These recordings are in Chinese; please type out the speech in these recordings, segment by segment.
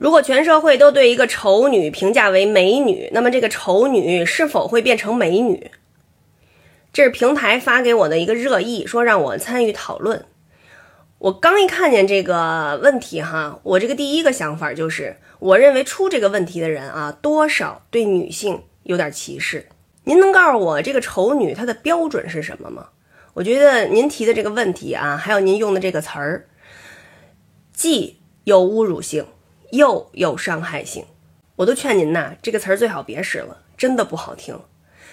如果全社会都对一个丑女评价为美女，那么这个丑女是否会变成美女？这是平台发给我的一个热议，说让我参与讨论。我刚一看见这个问题哈，我这个第一个想法就是，我认为出这个问题的人啊，多少对女性有点歧视。您能告诉我这个丑女她的标准是什么吗？我觉得您提的这个问题啊，还有您用的这个词儿，既有侮辱性，又有伤害性，我都劝您呐，这个词儿最好别使了，真的不好听。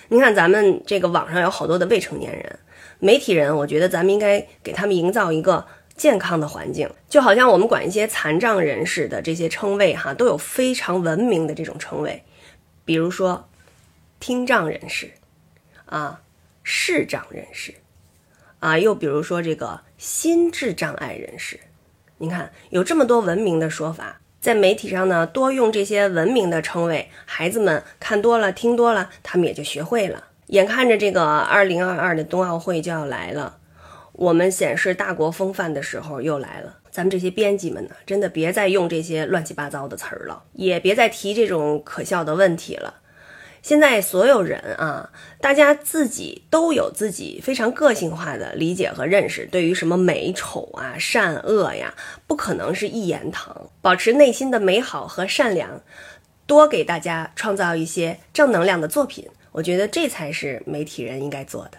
您看咱们这个网上有好多的未成年人，媒体人，我觉得咱们应该给他们营造一个。健康的环境，就好像我们管一些残障人士的这些称谓，哈，都有非常文明的这种称谓，比如说听障人士，啊，视障人士，啊，又比如说这个心智障碍人士。你看，有这么多文明的说法，在媒体上呢，多用这些文明的称谓，孩子们看多了、听多了，他们也就学会了。眼看着这个二零二二的冬奥会就要来了。我们显示大国风范的时候又来了，咱们这些编辑们呢，真的别再用这些乱七八糟的词儿了，也别再提这种可笑的问题了。现在所有人啊，大家自己都有自己非常个性化的理解和认识，对于什么美丑啊、善恶呀，不可能是一言堂。保持内心的美好和善良，多给大家创造一些正能量的作品，我觉得这才是媒体人应该做的。